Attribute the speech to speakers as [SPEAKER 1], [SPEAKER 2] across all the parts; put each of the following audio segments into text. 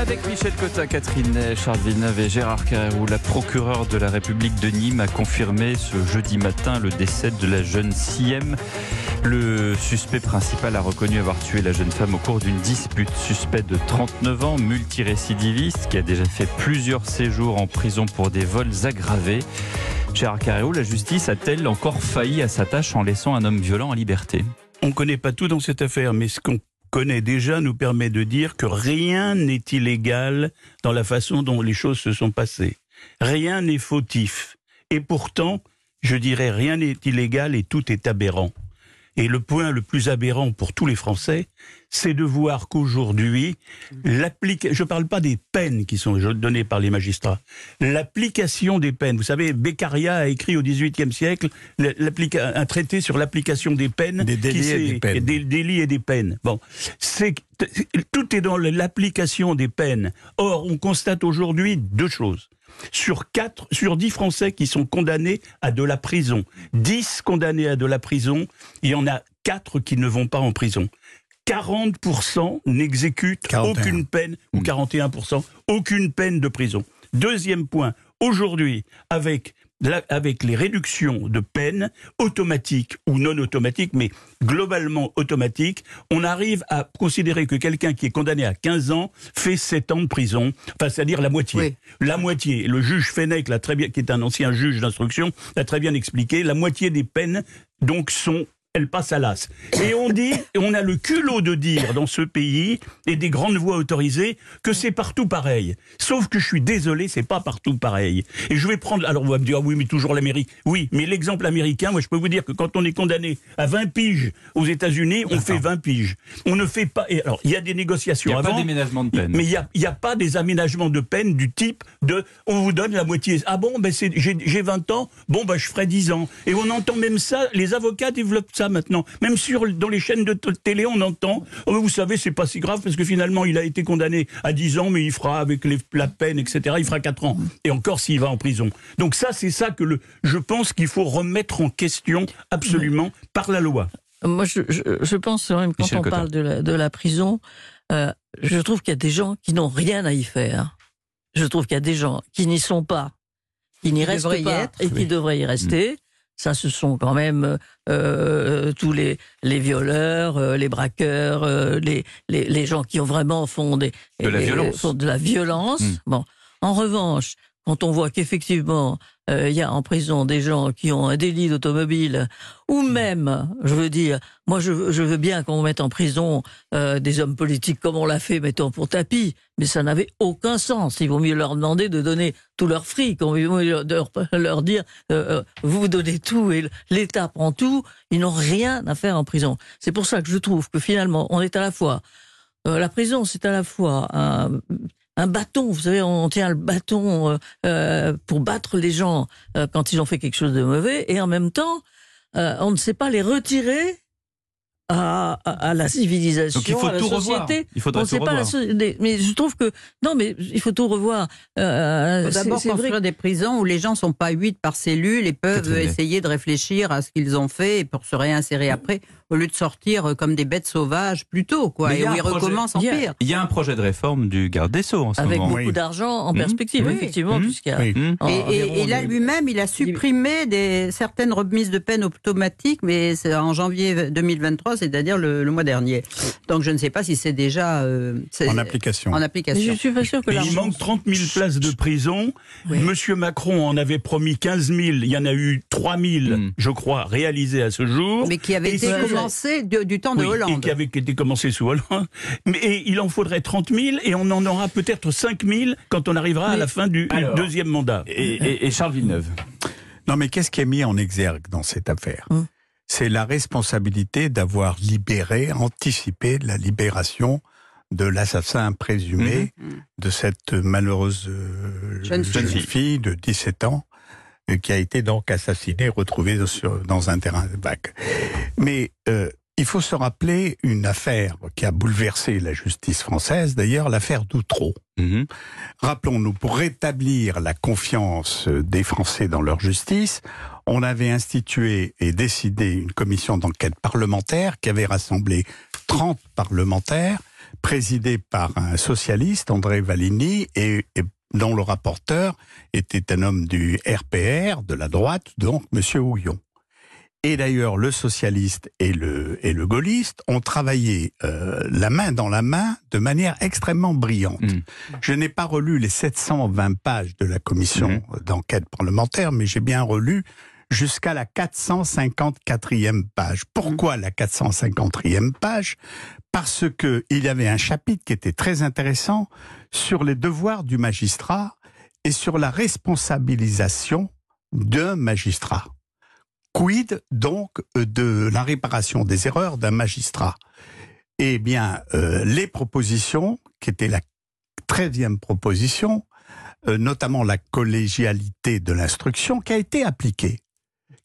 [SPEAKER 1] Avec Michel Cotta, Catherine Charles Villeneuve et Gérard Carrérou, la procureure de la République de Nîmes a confirmé ce jeudi matin le décès de la jeune Siem. Le suspect principal a reconnu avoir tué la jeune femme au cours d'une dispute. Suspect de 39 ans, multirécidiviste, qui a déjà fait plusieurs séjours en prison pour des vols aggravés. Gérard Carrérou, la justice a-t-elle encore failli à sa tâche en laissant un homme violent en liberté?
[SPEAKER 2] On ne connaît pas tout dans cette affaire, mais ce qu'on connaît déjà nous permet de dire que rien n'est illégal dans la façon dont les choses se sont passées. Rien n'est fautif. Et pourtant, je dirais rien n'est illégal et tout est aberrant. Et le point le plus aberrant pour tous les Français, c'est de voir qu'aujourd'hui, l'application, je ne parle pas des peines qui sont données par les magistrats, l'application des peines. Vous savez, Beccaria a écrit au XVIIIe siècle un traité sur l'application des peines,
[SPEAKER 3] des délits, et des, peines.
[SPEAKER 2] des délits et des peines. Bon, c'est tout est dans l'application des peines. Or, on constate aujourd'hui deux choses sur 4, sur 10 Français qui sont condamnés à de la prison. 10 condamnés à de la prison, il y en a 4 qui ne vont pas en prison. 40% n'exécutent aucune peine, ou 41%, hmm. aucune peine de prison. Deuxième point, aujourd'hui, avec avec les réductions de peine automatiques ou non automatiques, mais globalement automatiques, on arrive à considérer que quelqu'un qui est condamné à 15 ans fait 7 ans de prison, enfin c'est-à-dire la moitié. La moitié. Le juge Fenech, très bien, qui est un ancien juge d'instruction, l'a très bien expliqué, la moitié des peines donc sont elle passe à l'as. Et on dit, on a le culot de dire dans ce pays, et des grandes voix autorisées, que c'est partout pareil. Sauf que je suis désolé, c'est pas partout pareil. Et je vais prendre, alors on va me dire, ah oui, mais toujours l'Amérique. Oui, mais l'exemple américain, moi je peux vous dire que quand on est condamné à 20 piges aux États-Unis, on fait 20 piges. On ne fait pas, et alors il y a des négociations
[SPEAKER 1] il y a
[SPEAKER 2] avant.
[SPEAKER 1] pas d'aménagement de peine.
[SPEAKER 2] Mais il n'y a, a, pas des aménagements de peine du type de, on vous donne la moitié. Ah bon, ben j'ai 20 ans, bon ben je ferai 10 ans. Et on entend même ça, les avocats développent maintenant. Même sur, dans les chaînes de télé, on entend, oh, vous savez, c'est pas si grave parce que finalement, il a été condamné à 10 ans, mais il fera avec la peine, etc., il fera 4 ans. Et encore s'il va en prison. Donc ça, c'est ça que le, je pense qu'il faut remettre en question absolument par la loi.
[SPEAKER 4] Moi, je, je, pense même quand on parle de la, de la prison, euh, je trouve qu'il y a des gens qui n'ont rien à y faire. Je trouve qu'il y a des gens qui n'y sont pas, qui n'y restent pas et qui devraient y rester. Ça, ce sont quand même euh, euh, tous les, les violeurs, euh, les braqueurs, les, les, les, gens qui ont vraiment font, des,
[SPEAKER 1] de, la violence.
[SPEAKER 4] de la violence. Hmm. Bon. En revanche, quand on voit qu'effectivement euh, il y a en prison des gens qui ont un délit d'automobile, ou même, je veux dire, moi je, veux bien qu'on mette en prison euh, des hommes politiques comme on l'a fait, mettons, pour tapis, mais ça n'avait aucun sens. Il vaut mieux leur demander de donner tout leur fric, on vaut mieux leur, dire, euh, vous donnez tout et l'État prend tout, ils n'ont rien à faire en prison. C'est pour ça que je trouve que finalement, on est à la fois la prison, c'est à la fois un, un bâton. Vous savez, on tient le bâton euh, euh, pour battre les gens euh, quand ils ont fait quelque chose de mauvais, et en même temps, on ne sait pas les retirer à, la civilisation,
[SPEAKER 1] Donc il faut
[SPEAKER 4] à la
[SPEAKER 1] tout
[SPEAKER 4] société.
[SPEAKER 1] Revoir. Il faudrait
[SPEAKER 4] tout
[SPEAKER 1] revoir.
[SPEAKER 4] La, mais je trouve que non, mais il faut tout revoir.
[SPEAKER 5] Euh, d'abord construire vrai. des prisons où les gens sont pas huit par cellule et peuvent essayer de réfléchir à ce qu'ils ont fait pour se réinsérer après au lieu de sortir euh, comme des bêtes sauvages plus tôt, quoi, et où ils recommencent en pire.
[SPEAKER 1] Il y a un projet de réforme du garde des Sceaux en ce
[SPEAKER 4] Avec
[SPEAKER 1] moment.
[SPEAKER 4] Avec beaucoup d'argent en mmh. perspective, effectivement,
[SPEAKER 5] mmh. puisqu'il y a. Mmh. Et, et, là, lui-même, il a supprimé des, certaines remises de peine automatiques, mais c'est en janvier 2023, c'est-à-dire le, mois dernier. Donc je ne sais pas si c'est déjà
[SPEAKER 3] euh, en application.
[SPEAKER 5] En application.
[SPEAKER 4] je suis pas sûr que
[SPEAKER 2] il manque 30 000 places de prison. Monsieur Macron en avait promis 15 000. Il y en a eu 3 000, je crois, réalisées à ce jour.
[SPEAKER 5] Mais qui avaient été du temps de Hollande.
[SPEAKER 2] Et qui avait été commencé sous Hollande. Mais il en faudrait 30 000 et on en aura peut-être 5 000 quand on arrivera à la fin du deuxième mandat.
[SPEAKER 1] Et, Charles Villeneuve?
[SPEAKER 3] Non, mais qu'est-ce qui est mis en exergue dans cette affaire? Hum. C'est la responsabilité d'avoir libéré, anticipé la libération de l'assassin présumé hum. de cette malheureuse euh, jeune, fille de 17 ans qui a été donc assassiné, retrouvé dans un terrain de bac. Mais euh, il faut se rappeler une affaire qui a bouleversé la justice française, d'ailleurs l'affaire d'Outreau. Mhm. Rappelons-nous, pour rétablir la confiance des Français dans leur justice, on avait institué et décidé une commission d'enquête parlementaire qui avait rassemblé 30 parlementaires présidé par un socialiste, André Valigny, et, dont le rapporteur était un homme du RPR, de la droite, donc M. Houillon. Et d'ailleurs, le socialiste et le, et le gaulliste ont travaillé euh, la main dans la main de manière extrêmement brillante. Mm. Je n'ai pas relu les 720 pages de la commission mm. d'enquête parlementaire, mais j'ai bien relu jusqu'à la 454e page. Pourquoi la 454e page? Parce que il y avait un chapitre qui était très intéressant sur les devoirs du magistrat et sur la responsabilisation d'un magistrat. Quid donc de la réparation des erreurs d'un magistrat? Eh bien, euh, les propositions, qui étaient la treizième proposition, euh, notamment la collégialité de l'instruction, qui a été appliquée.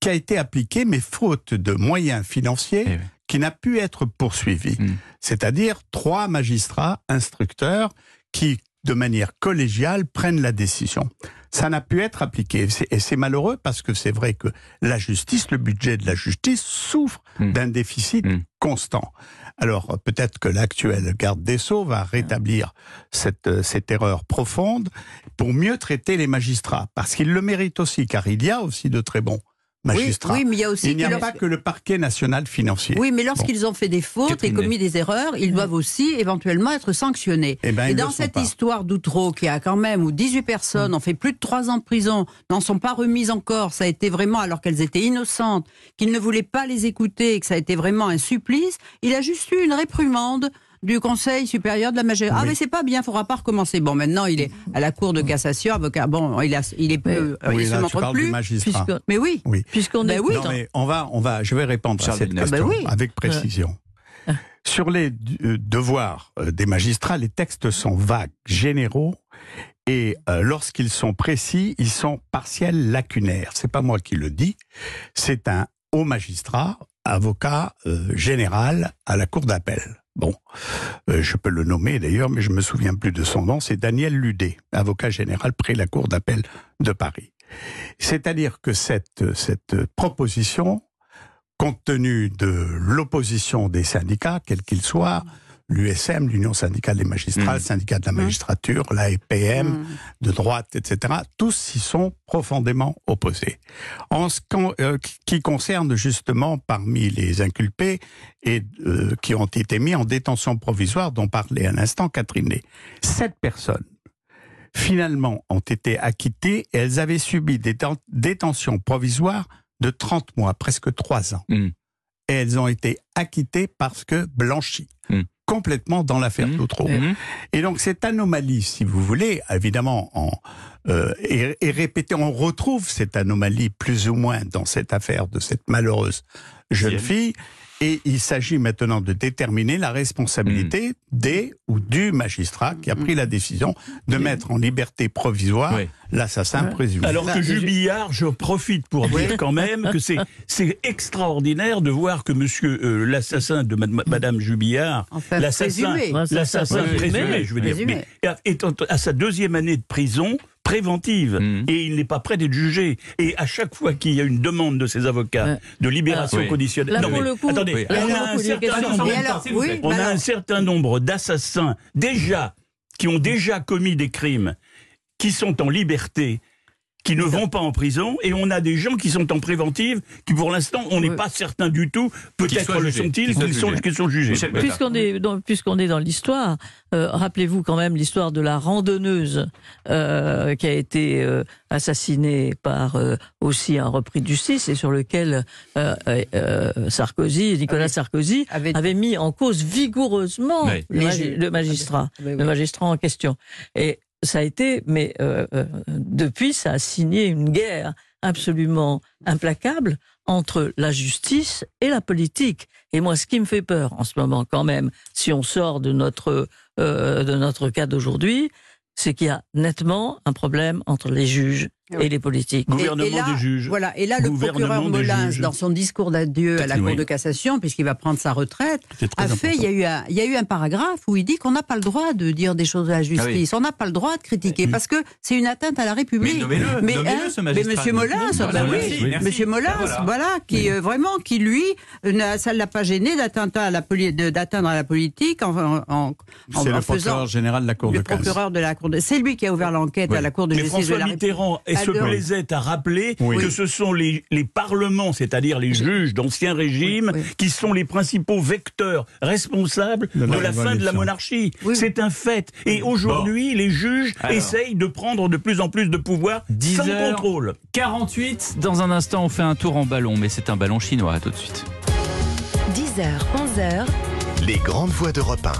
[SPEAKER 3] Qui a été appliquée, mais faute de moyens financiers, eh qui n'a pu être poursuivi. Hmm. C'est-à-dire trois magistrats instructeurs qui, de manière collégiale, prennent la décision. Ça n'a pu être appliqué. Et c'est malheureux parce que c'est vrai que la justice, le budget de la justice souffre hmm. d'un déficit hmm. constant. Alors peut-être que l'actuel garde des Sceaux va rétablir cette, euh, cette erreur profonde pour mieux traiter les magistrats, parce qu'ils le méritent aussi, car il y a aussi de très bons
[SPEAKER 5] oui, mais il y a aussi.
[SPEAKER 3] n'y a pas que le parquet national financier.
[SPEAKER 5] Oui, mais lorsqu'ils ont fait des fautes et commis des erreurs, ils doivent aussi éventuellement être sanctionnés. Eh ben, et dans cette histoire d'Outreau, qui a quand même, où 18 personnes mm. ont fait plus de 3 ans de prison, n'en sont pas remises encore, ça a été vraiment, alors qu'elles étaient innocentes, qu'ils ne voulaient pas les écouter, que ça a été vraiment un supplice, il a juste eu une réprimande du Conseil supérieur de la magistrature. Ah, mais c'est pas bien, il faudra pas recommencer. Bon, maintenant, il est à la Cour de cassation, avocat. Bon, il, a, il est peu,
[SPEAKER 3] oui, il se montre plus.
[SPEAKER 5] mais oui, oui. puisqu'on
[SPEAKER 3] est. oui. Non, mais on va, on va, je vais répondre à cette question ben avec précision. Ah. Sur les euh, devoirs euh, des magistrats, les textes sont vagues, généraux, et euh, lorsqu'ils sont précis, ils sont partiels, lacunaires. C'est pas moi qui le dis, c'est un haut magistrat, avocat général à la cour d'appel. Bon, euh, je peux le nommer d'ailleurs, mais je me souviens plus de son nom. C'est Daniel Ludet, avocat général près la Cour d'appel de Paris. C'est-à-dire que cette, cette proposition, compte tenu de l'opposition des syndicats, quels qu'ils soient, l'USM, l'Union syndicale des magistrats, le mm. syndicat de la mm. magistrature, la l'AFPM, mm. de droite, etc., tous s'y sont profondément opposés. En ce euh, qui concerne justement parmi les inculpés et euh, qui ont été mis en détention provisoire, dont parlait à l'instant Catherine Ney, sept personnes finalement ont été acquittées et elles avaient subi des détentions provisoires de 30 mois, presque 3 ans. Et elles ont été acquittées parce que blanchies complètement dans l'affaire mmh. mmh. Et donc cette anomalie, si vous voulez, évidemment, en, euh, répétée. On retrouve cette anomalie plus ou moins dans cette affaire de cette malheureuse jeune fille. Et il s'agit maintenant de déterminer la responsabilité hmm. des ou du magistrat qui a pris la décision de mettre en liberté provisoire l'assassin présumé.
[SPEAKER 2] Alors que Jubillard, je profite pour dire quand même que c'est c'est extraordinaire de voir que Monsieur euh, l'assassin de Madame Jubillard, l'assassin, l'assassin présumé, je veux dire, est à sa deuxième année de prison préventive mm. et il n'est pas prêt d'être jugé. Et à chaque fois qu'il y a une demande de ses avocats de libération conditionnelle, attendez, on a un certain nombre d'assassins déjà qui ont déjà commis des crimes, qui sont en liberté qui ne vont pas en prison et on a des gens qui sont en préventive qui pour l'instant on n'est pas certain du tout peut-être le sont-ils qu'ils sont, sont, jugés.
[SPEAKER 4] Puisqu'on est dans, puisqu'on est dans l'histoire euh, rappelez-vous quand même l'histoire de la randonneuse euh, qui a été euh, assassinée par aussi un repris de justice et sur lequel Sarkozy Nicolas Sarkozy avait... mis en cause vigoureusement le, magistrat le magistrat en question. Et ça a été, mais euh, euh, depuis, ça a signé une guerre absolument implacable entre la justice et la politique. Et moi, ce qui me fait peur en ce moment, quand même, si on sort de notre euh, de notre cas d'aujourd'hui, c'est qu'il y a nettement un problème entre les juges et les politiques.
[SPEAKER 2] Gouvernement
[SPEAKER 5] et, là,
[SPEAKER 2] des juges.
[SPEAKER 5] Voilà, et là, le procureur Molins, dans son discours d'adieu à la Cour de cassation, puisqu'il va prendre sa retraite, a fait, il y a, eu un, il y a eu un paragraphe où il dit qu'on n'a pas le droit de dire des choses à la justice, ah on n'a pas le droit de critiquer, parce que c'est une atteinte à la République.
[SPEAKER 1] Mais nommez-le, mais, hein, ce
[SPEAKER 5] mais Monsieur Molins, bah oui, Monsieur Molins, voilà, qui euh, vraiment, qui lui, ça ne l'a pas gêné d'atteindre à la, d'atteindre à la politique en, en,
[SPEAKER 3] c'est le procureur général de la Cour de cassation.
[SPEAKER 5] procureur de la Cour de... C'est lui qui a ouvert l'enquête à la Cour de justice de la
[SPEAKER 2] et se plaisait à rappeler que ce sont les, les parlements, c'est-à-dire les juges d'ancien régime, qui sont les principaux vecteurs responsables de, la, fin de la monarchie. C'est un fait. Et aujourd'hui, les juges essayent de prendre de plus en plus de pouvoir sans contrôle.
[SPEAKER 1] 48, dans un instant, on fait un tour en ballon, mais c'est un ballon chinois. À tout de suite.
[SPEAKER 6] 10h, 11h. Les grandes voix d'Europe 1.